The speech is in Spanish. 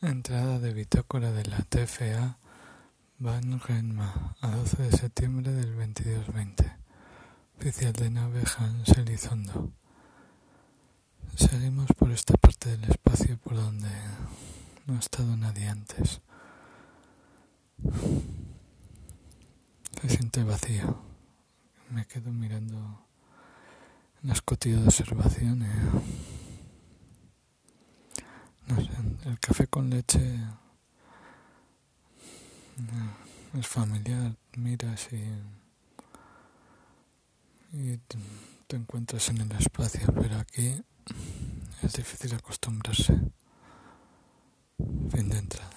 Entrada de bitácora de la TFA Van Renma a 12 de septiembre del 2220. Oficial de nave Hans Elizondo. Seguimos por esta parte del espacio por donde no ha estado nadie antes. Se siente vacío. Me quedo mirando la escotilla de observación. No sé, el café con leche es familiar, miras y, y te encuentras en el espacio, pero aquí es difícil acostumbrarse. Fin de entrada.